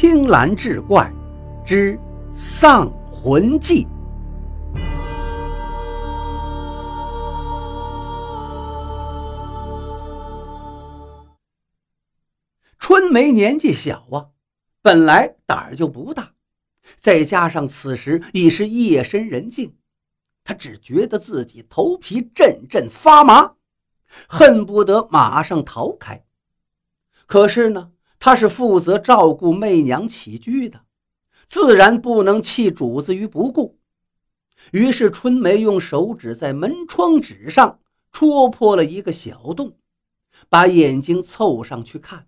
青蓝志怪之丧魂记。春梅年纪小啊，本来胆儿就不大，再加上此时已是夜深人静，她只觉得自己头皮阵阵发麻，恨不得马上逃开。可是呢，他是负责照顾媚娘起居的，自然不能弃主子于不顾。于是春梅用手指在门窗纸上戳破了一个小洞，把眼睛凑上去看。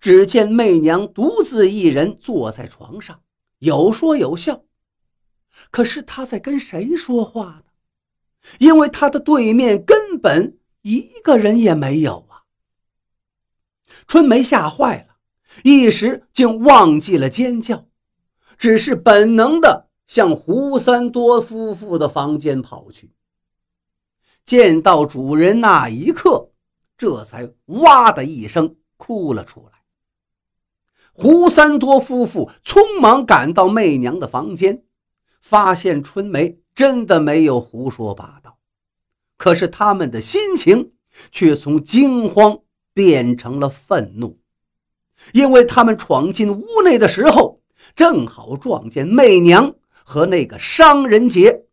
只见媚娘独自一人坐在床上，有说有笑。可是她在跟谁说话呢？因为她的对面根本一个人也没有啊！春梅吓坏了，一时竟忘记了尖叫，只是本能的向胡三多夫妇的房间跑去。见到主人那一刻，这才哇的一声哭了出来。胡三多夫妇匆忙赶到媚娘的房间，发现春梅真的没有胡说八道。可是他们的心情却从惊慌变成了愤怒，因为他们闯进屋内的时候，正好撞见媚娘和那个商人杰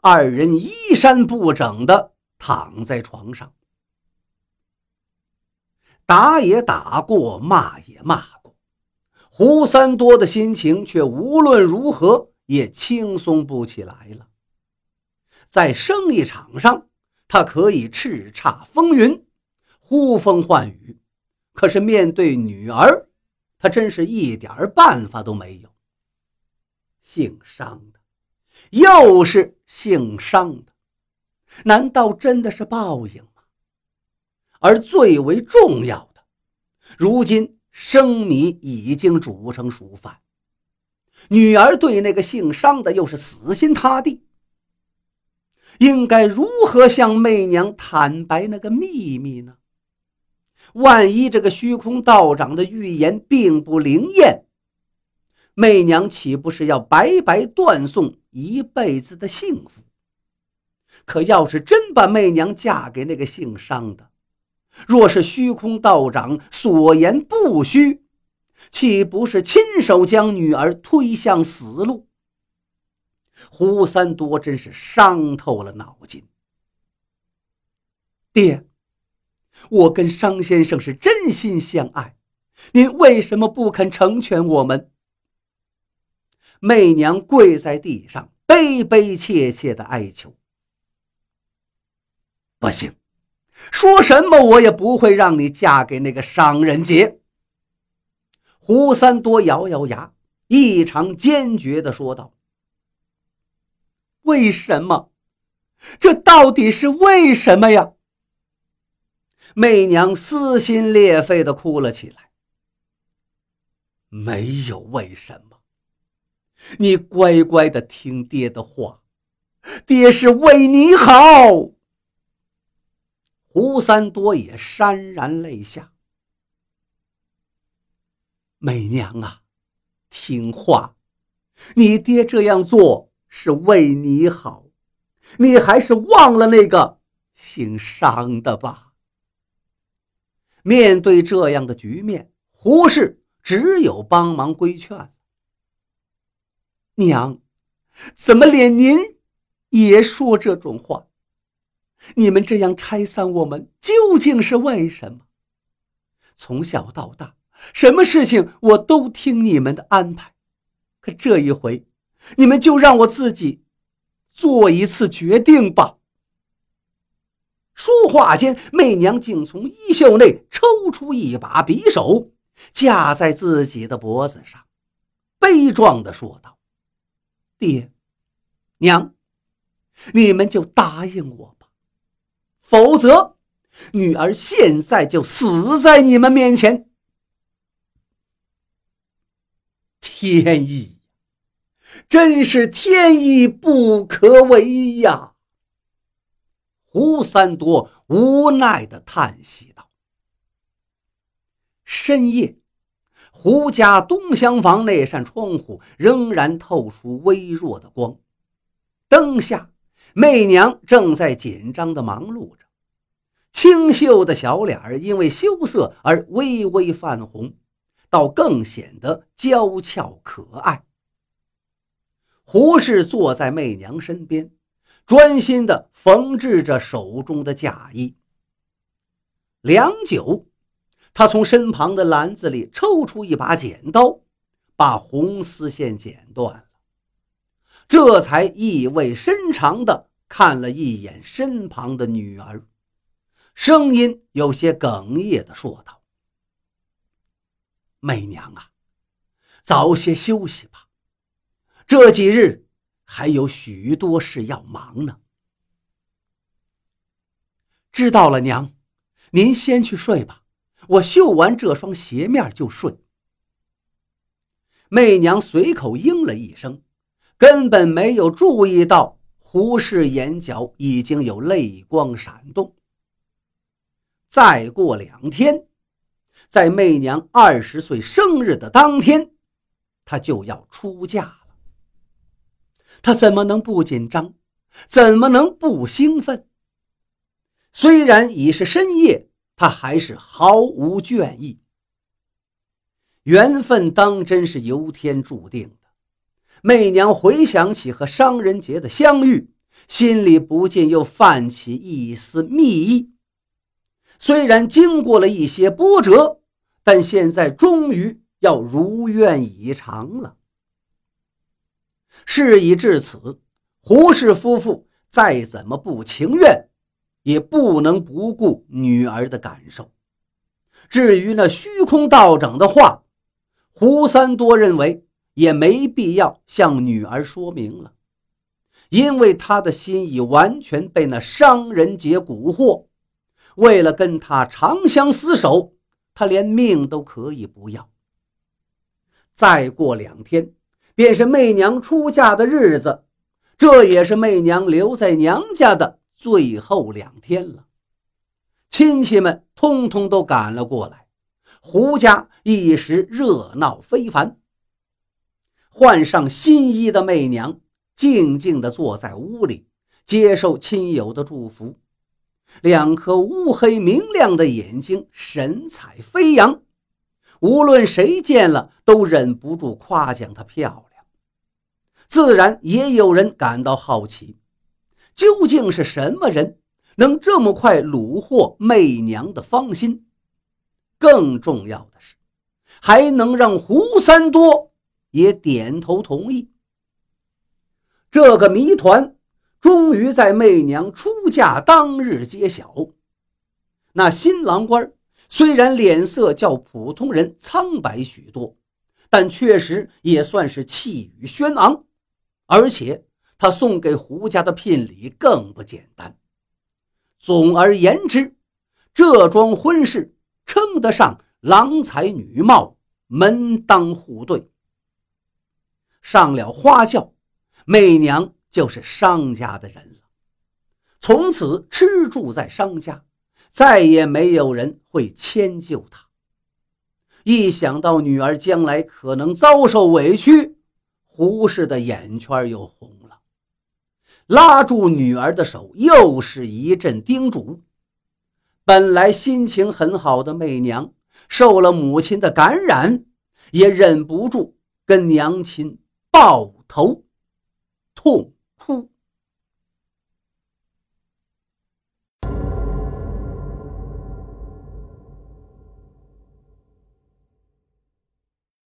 二人衣衫不整的躺在床上，打也打过，骂也骂过。胡三多的心情却无论如何也轻松不起来了。在生意场上，他可以叱咤风云，呼风唤雨；可是面对女儿，他真是一点办法都没有。姓商的，又是姓商的，难道真的是报应吗？而最为重要的，如今。生米已经煮成熟饭，女儿对那个姓商的又是死心塌地，应该如何向媚娘坦白那个秘密呢？万一这个虚空道长的预言并不灵验，媚娘岂不是要白白断送一辈子的幸福？可要是真把媚娘嫁给那个姓商的，若是虚空道长所言不虚，岂不是亲手将女儿推向死路？胡三多真是伤透了脑筋。爹，我跟商先生是真心相爱，您为什么不肯成全我们？媚娘跪在地上，悲悲切切的哀求：“不行。”说什么我也不会让你嫁给那个商人杰。胡三多咬咬牙，异常坚决的说道：“为什么？这到底是为什么呀？”媚娘撕心裂肺地哭了起来。没有为什么，你乖乖的听爹的话，爹是为你好。胡三多也潸然泪下。媚娘啊，听话，你爹这样做是为你好，你还是忘了那个姓商的吧。面对这样的局面，胡氏只有帮忙规劝。娘，怎么连您也说这种话？你们这样拆散我们，究竟是为什么？从小到大，什么事情我都听你们的安排，可这一回，你们就让我自己做一次决定吧。说话间，媚娘竟从衣袖内抽出一把匕首，架在自己的脖子上，悲壮地说道：“爹，娘，你们就答应我吧。”否则，女儿现在就死在你们面前。天意，真是天意不可违呀！胡三多无奈的叹息道。深夜，胡家东厢房那扇窗户仍然透出微弱的光，灯下，媚娘正在紧张的忙碌着，清秀的小脸儿因为羞涩而微微泛红，倒更显得娇俏可爱。胡氏坐在媚娘身边，专心地缝制着手中的嫁衣。良久，他从身旁的篮子里抽出一把剪刀，把红丝线剪断了，这才意味深长地看了一眼身旁的女儿，声音有些哽咽地说道：“媚娘啊，早些休息吧。”这几日还有许多事要忙呢。知道了，娘，您先去睡吧，我绣完这双鞋面就睡。媚娘随口应了一声，根本没有注意到胡氏眼角已经有泪光闪动。再过两天，在媚娘二十岁生日的当天，她就要出嫁。他怎么能不紧张？怎么能不兴奋？虽然已是深夜，他还是毫无倦意。缘分当真是由天注定的。媚娘回想起和商人杰的相遇，心里不禁又泛起一丝蜜意。虽然经过了一些波折，但现在终于要如愿以偿了。事已至此，胡氏夫妇再怎么不情愿，也不能不顾女儿的感受。至于那虚空道长的话，胡三多认为也没必要向女儿说明了，因为他的心已完全被那商人杰蛊惑。为了跟他长相厮守，他连命都可以不要。再过两天。便是媚娘出嫁的日子，这也是媚娘留在娘家的最后两天了。亲戚们通通都赶了过来，胡家一时热闹非凡。换上新衣的媚娘静静地坐在屋里，接受亲友的祝福，两颗乌黑明亮的眼睛神采飞扬，无论谁见了都忍不住夸奖她漂亮。自然也有人感到好奇，究竟是什么人能这么快虏获媚娘的芳心？更重要的是，还能让胡三多也点头同意。这个谜团终于在媚娘出嫁当日揭晓。那新郎官虽然脸色较普通人苍白许多，但确实也算是气宇轩昂。而且他送给胡家的聘礼更不简单。总而言之，这桩婚事称得上郎才女貌，门当户对。上了花轿，媚娘就是商家的人了，从此吃住在商家，再也没有人会迁就她。一想到女儿将来可能遭受委屈，胡适的眼圈又红了，拉住女儿的手，又是一阵叮嘱。本来心情很好的媚娘，受了母亲的感染，也忍不住跟娘亲抱头痛。